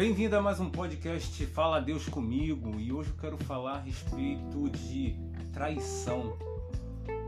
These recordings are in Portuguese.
Bem-vindo a mais um podcast Fala Deus comigo e hoje eu quero falar a respeito de traição.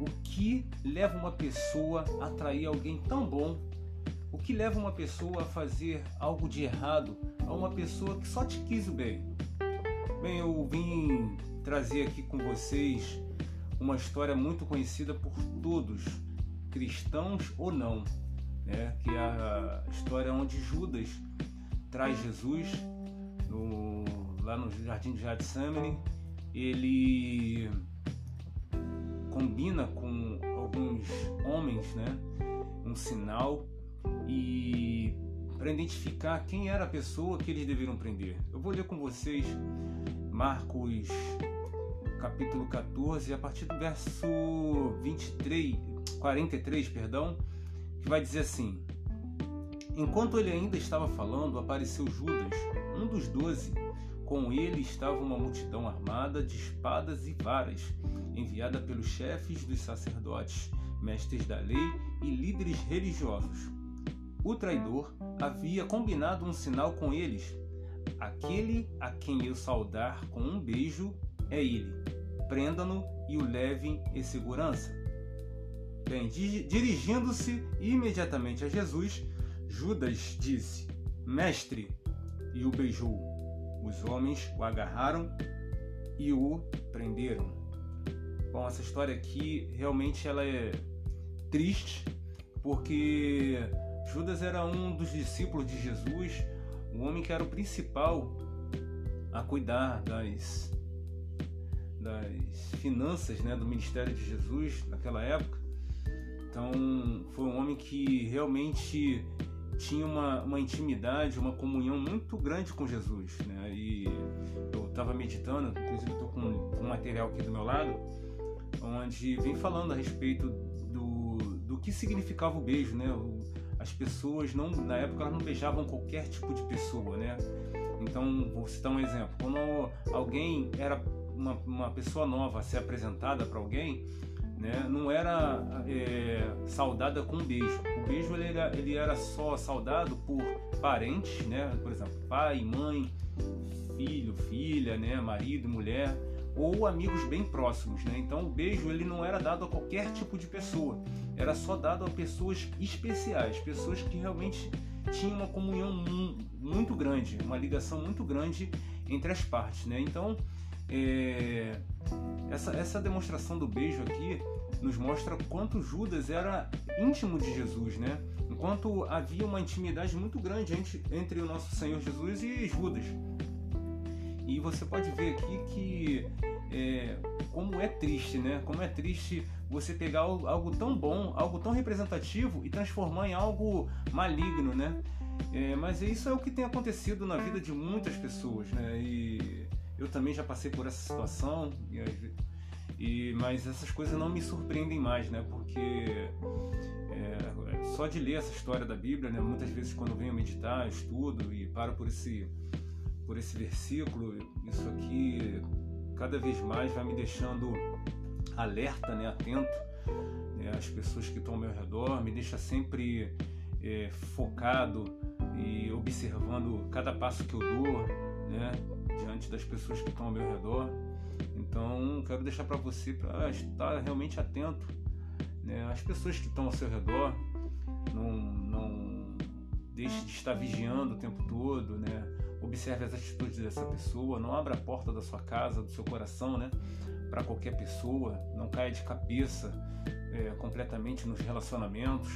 O que leva uma pessoa a trair alguém tão bom? O que leva uma pessoa a fazer algo de errado a uma pessoa que só te quis o bem? Bem, eu vim trazer aqui com vocês uma história muito conhecida por todos, cristãos ou não, né? que é a história onde Judas traz Jesus no, lá no Jardim de Getsemane. Ele combina com alguns homens, né, um sinal e para identificar quem era a pessoa que eles deveriam prender. Eu vou ler com vocês Marcos capítulo 14 a partir do verso 23, 43, perdão, que vai dizer assim: Enquanto ele ainda estava falando, apareceu Judas, um dos doze. Com ele estava uma multidão armada de espadas e varas, enviada pelos chefes dos sacerdotes, mestres da lei e líderes religiosos. O traidor havia combinado um sinal com eles. Aquele a quem eu saudar com um beijo é ele. Prenda-no e o levem em segurança. Bem, dirigindo-se imediatamente a Jesus, Judas disse: Mestre, e o beijou. Os homens o agarraram e o prenderam. Bom, essa história aqui realmente ela é triste, porque Judas era um dos discípulos de Jesus, o homem que era o principal a cuidar das, das finanças né, do ministério de Jesus naquela época. Então, foi um homem que realmente tinha uma, uma intimidade, uma comunhão muito grande com Jesus. Né? E eu estava meditando, inclusive estou com um material aqui do meu lado, onde vem falando a respeito do, do que significava o beijo. Né? As pessoas, não, na época, elas não beijavam qualquer tipo de pessoa. Né? Então, vou citar um exemplo. Quando alguém era uma, uma pessoa nova a ser apresentada para alguém, né, não era é, saudada com um beijo. O beijo ele era, ele era só saudado por parentes, né, por exemplo, pai, mãe, filho, filha, né, marido, mulher ou amigos bem próximos, né? Então o beijo ele não era dado a qualquer tipo de pessoa, era só dado a pessoas especiais, pessoas que realmente tinham uma comunhão muito grande, uma ligação muito grande entre as partes, né? Então é, essa, essa demonstração do beijo aqui nos mostra quanto Judas era íntimo de Jesus, né? Enquanto havia uma intimidade muito grande entre, o nosso Senhor Jesus e Judas. E você pode ver aqui que é, como é triste, né? Como é triste você pegar algo tão bom, algo tão representativo e transformar em algo maligno, né? É, mas isso é o que tem acontecido na vida de muitas pessoas, né? E eu também já passei por essa situação, e, e mas essas coisas não me surpreendem mais, né? Porque é, só de ler essa história da Bíblia, né? Muitas vezes quando venho meditar, estudo e paro por esse por esse versículo, isso aqui cada vez mais vai me deixando alerta, né? Atento né? às pessoas que estão ao meu redor, me deixa sempre é, focado e observando cada passo que eu dou, né? Diante das pessoas que estão ao meu redor. Então, quero deixar para você para estar realmente atento né, às pessoas que estão ao seu redor. Não, não deixe de estar vigiando o tempo todo, né? Observe as atitudes dessa pessoa, não abra a porta da sua casa, do seu coração, né? Para qualquer pessoa, não caia de cabeça é, completamente nos relacionamentos.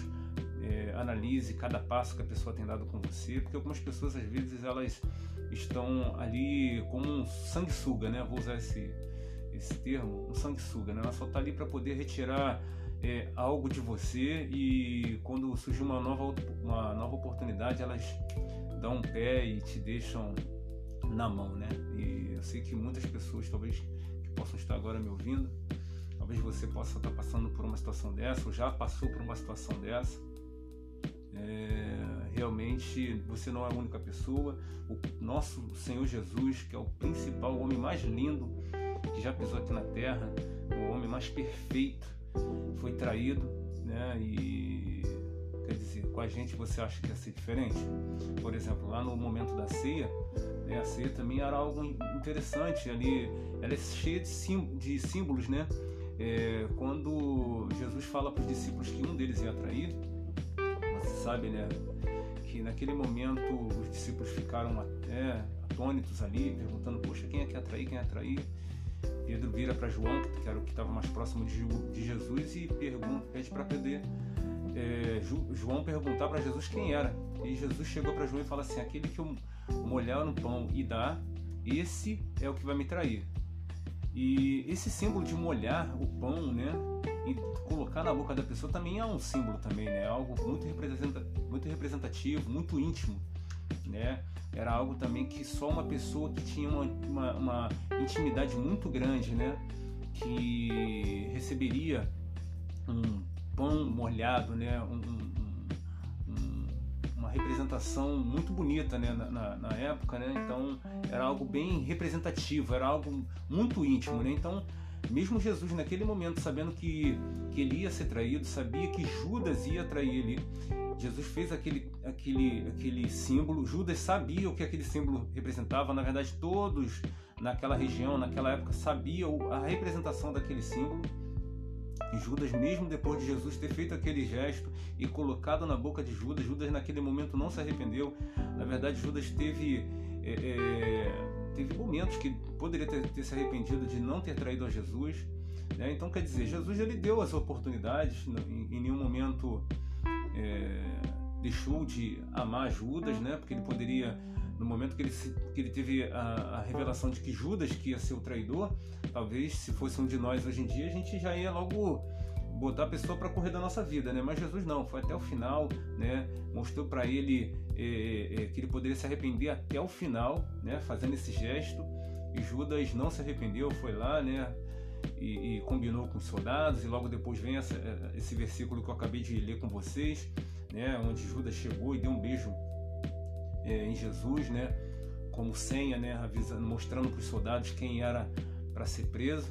É, analise cada passo que a pessoa tem dado com você, porque algumas pessoas às vezes elas estão ali como um sanguessuga, né? Vou usar esse, esse termo, um sanguessuga, né? Ela só está ali para poder retirar é, algo de você e quando surgir uma nova, uma nova oportunidade, elas dão um pé e te deixam na mão, né? E eu sei que muitas pessoas, talvez, que possam estar agora me ouvindo, talvez você possa estar passando por uma situação dessa, ou já passou por uma situação dessa. Realmente você não é a única pessoa. O nosso Senhor Jesus, que é o principal, o homem mais lindo que já pisou aqui na terra, o homem mais perfeito, foi traído, né? E Quer dizer, com a gente você acha que ia ser diferente? Por exemplo, lá no momento da ceia, né, a ceia também era algo interessante ali, ela é cheia de, símbolos, né? É, quando Jesus fala para os discípulos que um deles ia trair, você sabe, né? Que naquele momento os discípulos ficaram até atônitos ali, perguntando: Poxa, quem é que ia trair? Quem ia trair? Pedro vira para João, que era o que estava mais próximo de Jesus, e pergunta, pede para poder é, João perguntar para Jesus quem era. E Jesus chegou para João e fala assim: aquele que eu molhar no pão e dar, esse é o que vai me trair. E esse símbolo de molhar o pão, né, colocar na boca da pessoa também é um símbolo também, né, algo muito, representa, muito representativo, muito íntimo, né. Era algo também que só uma pessoa que tinha uma, uma, uma intimidade muito grande, né, que receberia um pão molhado, né, um, um, uma representação muito bonita né, na, na, época, né, então era algo bem representativo, era algo muito íntimo, né, então mesmo Jesus naquele momento sabendo que, que ele ia ser traído, sabia que Judas ia trair ele, Jesus fez aquele, aquele, aquele símbolo, Judas sabia o que aquele símbolo representava, na verdade todos naquela região, naquela época sabiam a representação daquele símbolo, e Judas, mesmo depois de Jesus ter feito aquele gesto e colocado na boca de Judas, Judas naquele momento não se arrependeu. Na verdade, Judas teve, é, é, teve momentos que poderia ter, ter, se arrependido de não ter traído a Jesus. Né? Então, quer dizer, Jesus ele deu as oportunidades, em, em nenhum momento é, deixou de amar Judas, né? porque ele poderia no momento que ele, que ele teve a, a, revelação de que Judas que ia ser o traidor, talvez se fosse um de nós hoje em dia, a gente já ia logo botar a pessoa para correr da nossa vida, né? Mas Jesus não, foi até o final, né? Mostrou para ele é, é, que ele poderia se arrepender até o final, né? Fazendo esse gesto. E Judas não se arrependeu, foi lá, né? E, e combinou com os soldados. E logo depois vem essa, esse versículo que eu acabei de ler com vocês, né? Onde Judas chegou e deu um beijo é, em Jesus, né? Como senha, né? Avisando, mostrando para os soldados quem era para ser preso.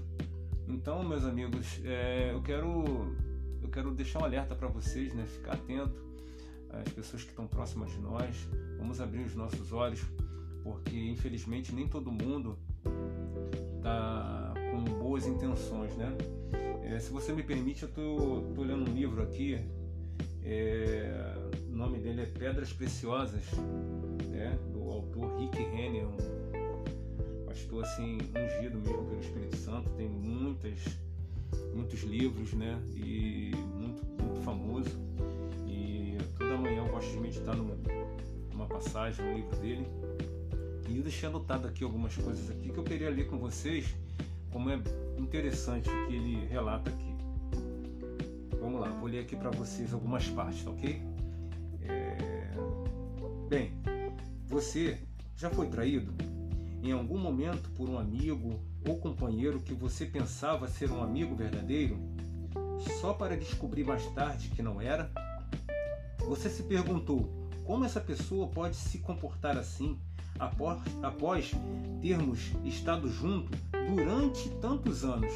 Então, meus amigos, é, eu quero eu quero deixar um alerta para vocês, né? Ficar atento às pessoas que estão próximas de nós. Vamos abrir os nossos olhos, porque infelizmente nem todo mundo tá com boas intenções, né? É, se você me permite, eu tô, tô lendo um livro aqui. É, o nome dele é Pedras Preciosas né, do autor Rick Renner, um pastor assim ungido mesmo pelo Espírito Santo, tem muitas, muitos livros, né, e muito, muito famoso. E toda manhã eu gosto de meditar numa, numa passagem, no livro dele. E eu deixei anotado aqui algumas coisas aqui que eu queria ler com vocês, como é interessante o que ele relata aqui. Vamos lá, vou ler aqui para vocês algumas partes, tá ok? É... Bem, você já foi traído? Em algum momento por um amigo ou companheiro que você pensava ser um amigo verdadeiro, só para descobrir mais tarde que não era? Você se perguntou como essa pessoa pode se comportar assim após, após termos estado junto durante tantos anos?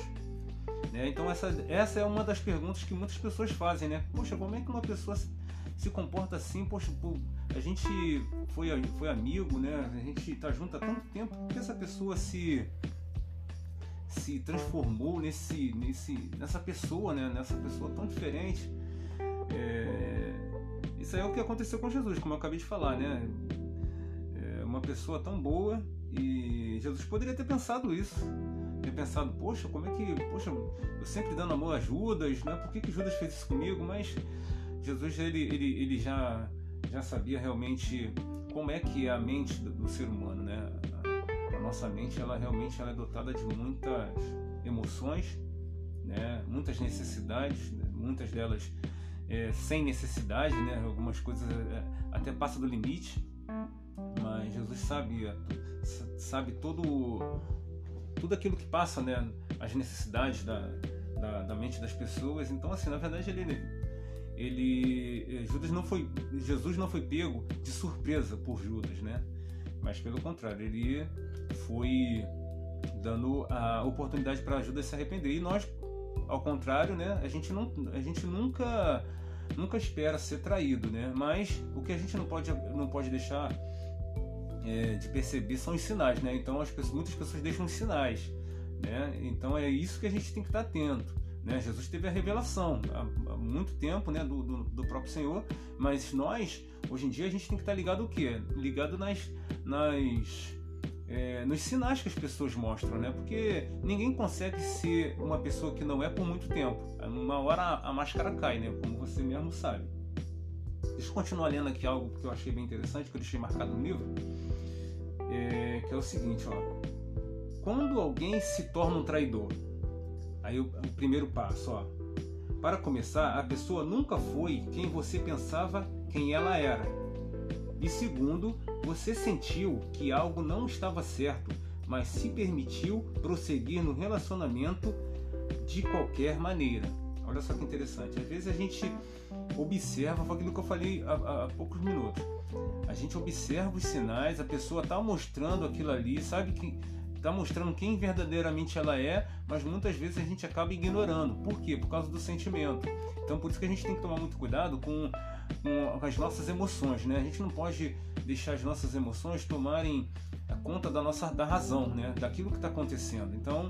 Né? Então essa, essa é uma das perguntas que muitas pessoas fazem, né? Poxa, como é que uma pessoa se comporta assim? Poxa, a gente foi, foi amigo, né? A gente tá junto há tanto tempo, que essa pessoa se se transformou nesse, nesse, nessa pessoa, né? Nessa pessoa tão diferente. É, isso aí é o que aconteceu com Jesus, como eu acabei de falar, né? É uma pessoa tão boa e Jesus poderia ter pensado isso. Ter pensado, poxa, como é que. Poxa, eu sempre dando amor a Judas, né? Por que, que Judas fez isso comigo? Mas Jesus ele, ele, ele já já sabia realmente como é que é a mente do, do ser humano, né? A, nossa mente, ela realmente ela é dotada de muitas emoções, né? Muitas necessidades, né? muitas delas é, sem necessidade, né? Algumas coisas é, até passa do limite, mas Jesus sabia, sabe todo tudo aquilo que passa, né? As necessidades da, da, da mente das pessoas. Então, assim, na verdade ele eh, Judas não foi Jesus não foi pego de surpresa por Judas, né? Mas pelo contrário, ele foi dando a oportunidade para Judas se arrepender. E nós, ao contrário, né? A gente não a gente nunca nunca espera ser traído, né? Mas o que a gente não pode, não pode deixar é, de perceber são os sinais, né? Então as pessoas, muitas pessoas deixam os sinais, né? Então é isso que a gente tem que estar atento. Né? Jesus teve a revelação há, há muito tempo né? Do, do, do, próprio Senhor, mas nós, hoje em dia, a gente tem que estar ligado o quê? Ligado nas, nas, é, nos sinais que as pessoas mostram, né? Porque ninguém consegue ser uma pessoa que não é por muito tempo. Uma hora a, máscara cai, né? Como você mesmo sabe. Deixa eu continuar lendo aqui algo que eu achei bem interessante, que eu deixei marcado no livro, é, que é o seguinte, ó. Quando alguém se torna um traidor, Aí o, o primeiro passo, ó. Para começar, a pessoa nunca foi quem você pensava quem ela era. E segundo, você sentiu que algo não estava certo, mas se permitiu prosseguir no relacionamento de qualquer maneira. Olha só que interessante. Às vezes a gente observa, foi aquilo que eu falei há, há poucos minutos. A gente observa os sinais, a pessoa está mostrando aquilo ali, sabe que está mostrando quem verdadeiramente ela é, mas muitas vezes a gente acaba ignorando. Por quê? Por causa do sentimento. Então por isso que a gente tem que tomar muito cuidado com, com as nossas emoções, né? A gente não pode deixar as nossas emoções tomarem a conta da nossa da razão, né? Daquilo que está acontecendo. Então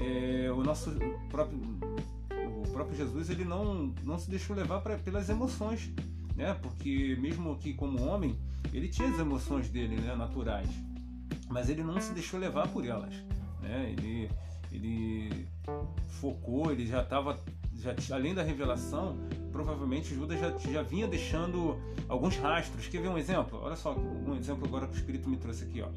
é, o nosso próprio o próprio Jesus ele não não se deixou levar pra, pelas emoções, né? Porque mesmo aqui como homem ele tinha as emoções dele, né? Naturais mas ele não se deixou levar por elas. Né? Ele, ele focou, ele já estava, já, além da revelação, provavelmente Judas já, já vinha deixando alguns rastros. Quer ver um exemplo? Olha só, um exemplo agora que o Espírito me trouxe aqui. Ó.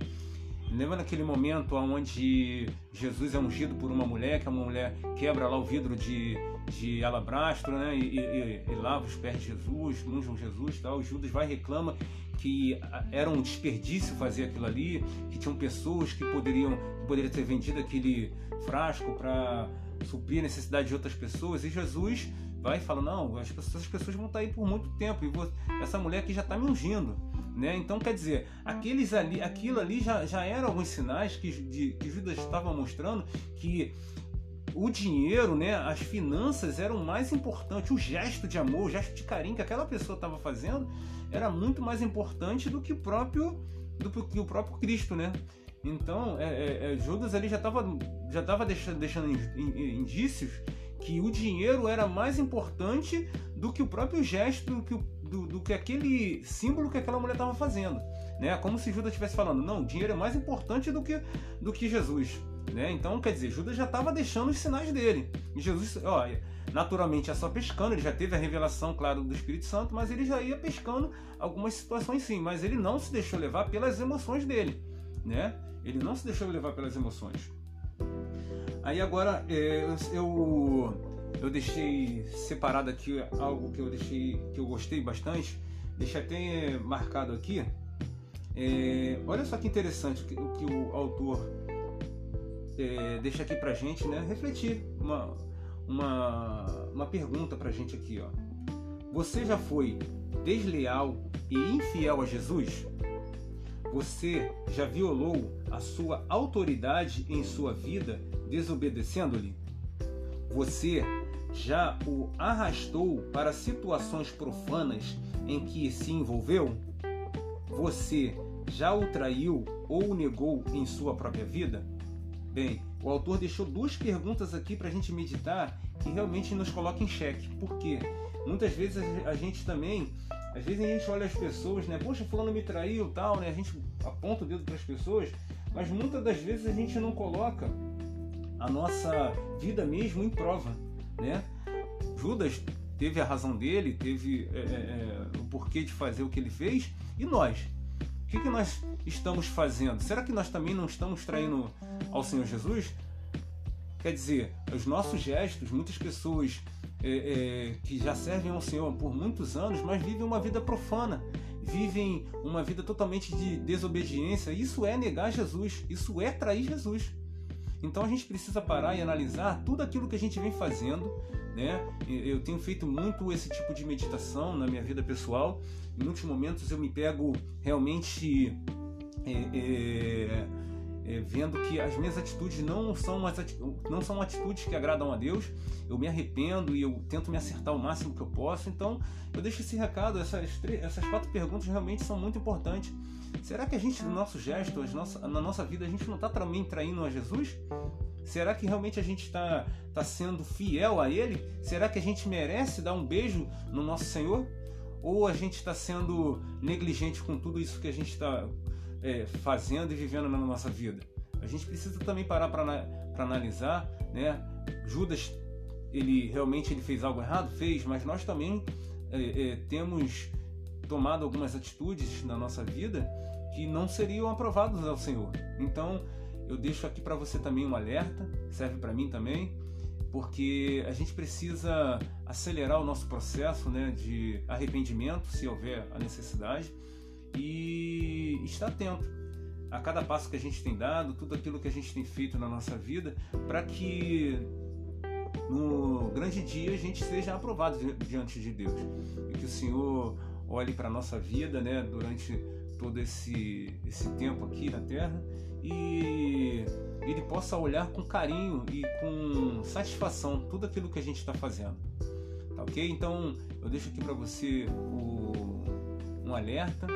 Lembra naquele momento onde Jesus é ungido por uma mulher, que a mulher quebra lá o vidro de, de alabastro, né? E, e, e, lava os pés de Jesus, unge Jesus tal. Judas vai e reclama que era um desperdício fazer aquilo ali, que tinham pessoas que poderiam que poderiam ter vendido aquele frasco para suprir a necessidade de outras pessoas. E Jesus vai e fala: Não, as pessoas, as pessoas vão estar aí por muito tempo e vou, essa mulher aqui já está me ungindo. Né? Então, quer dizer, aqueles ali, aquilo ali já, já eram alguns sinais que, de, que Judas estava mostrando que o dinheiro, né, as finanças eram mais importantes, o gesto de amor, o gesto de carinho que aquela pessoa estava fazendo era muito mais importante do que o próprio do que o próprio Cristo, né? Então, é, é, é Judas ali já estava já tava deixando, deixando indícios que o dinheiro era mais importante do que o próprio gesto, do que, do, do que aquele símbolo que aquela mulher estava fazendo. Né? Como se Judas estivesse falando, não, o dinheiro é mais importante do que, do que Jesus. Né? Então, quer dizer, Judas já estava deixando os sinais dele. E Jesus, olha, naturalmente é só pescando, ele já teve a revelação, claro, do Espírito Santo, mas ele já ia pescando algumas situações sim, mas ele não se deixou levar pelas emoções dele, né? Ele não se deixou levar pelas emoções. Aí agora é, eu, eu deixei separado aqui algo que eu deixei que eu gostei bastante, deixei até marcado aqui. É, olha só que interessante o que o autor é, deixa aqui pra gente, né? Refletir uma, uma, uma pergunta pra gente aqui, ó. Você já foi desleal e infiel a Jesus? Você já violou a sua autoridade em sua vida desobedecendo-lhe? Você já o arrastou para situações profanas em que se envolveu? Você já o traiu ou o negou em sua própria vida? Bem, o autor deixou duas perguntas aqui para a gente meditar que realmente nos colocam em xeque. Por quê? Muitas vezes a gente também, às vezes a gente olha as pessoas, né? Poxa, fulano me traiu, tal, né? A gente aponta o dedo para as pessoas, mas muitas das vezes a gente não coloca a nossa vida mesmo em prova, né? Judas teve a razão dele, teve é, é, é, o porquê de fazer o que ele fez, e nós? O que, que nós estamos fazendo? Será que nós também não estamos traindo ao Senhor Jesus? Quer dizer, os nossos gestos, muitas pessoas é, é, que já servem ao Senhor por muitos anos, mas vivem uma vida profana, vivem uma vida totalmente de desobediência. Isso é negar Jesus, isso é trair Jesus. Então a gente precisa parar e analisar tudo aquilo que a gente vem fazendo. Né? Eu tenho feito muito esse tipo de meditação na minha vida pessoal. Em muitos momentos eu me pego realmente é, é, é, vendo que as minhas atitudes não são, não são atitudes que agradam a Deus, eu me arrependo e eu tento me acertar o máximo que eu posso. Então, eu deixo esse recado, essas, essas quatro perguntas realmente são muito importantes. Será que a gente, no nosso gesto, na nossa vida, a gente não está também traindo a Jesus? Será que realmente a gente está tá sendo fiel a Ele? Será que a gente merece dar um beijo no nosso Senhor? Ou a gente está sendo negligente com tudo isso que a gente está é, fazendo e vivendo na nossa vida? A gente precisa também parar para analisar, né? Judas, ele realmente ele fez algo errado? Fez, mas nós também é, é, temos tomado algumas atitudes na nossa vida que não seriam aprovadas ao Senhor. Então, eu deixo aqui para você também um alerta, serve para mim também, porque a gente precisa acelerar o nosso processo né, de arrependimento, se houver a necessidade, e estar atento a cada passo que a gente tem dado, tudo aquilo que a gente tem feito na nossa vida, para que no grande dia a gente seja aprovado diante de Deus. E que o Senhor olhe para a nossa vida né, durante todo esse, esse tempo aqui na Terra e ele possa olhar com carinho e com satisfação tudo aquilo que a gente está fazendo. Tá ok? Então eu deixo aqui para você o, um alerta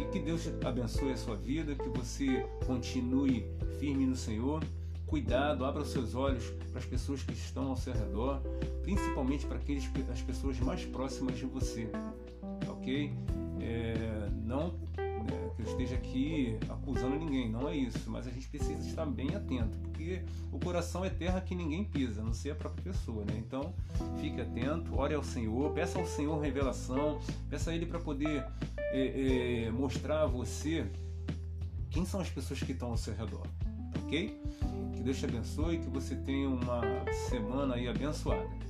e que Deus abençoe a sua vida, que você continue firme no Senhor. Cuidado, abra os seus olhos para as pessoas que estão ao seu redor, principalmente para aqueles, as pessoas mais próximas de você. Tá ok? Esteja aqui acusando ninguém, não é isso, mas a gente precisa estar bem atento, porque o coração é terra que ninguém pisa, a não ser a própria pessoa, né? Então, fique atento, ore ao Senhor, peça ao Senhor revelação, peça a Ele para poder é, é, mostrar a você quem são as pessoas que estão ao seu redor, ok? Que Deus te abençoe, que você tenha uma semana aí abençoada.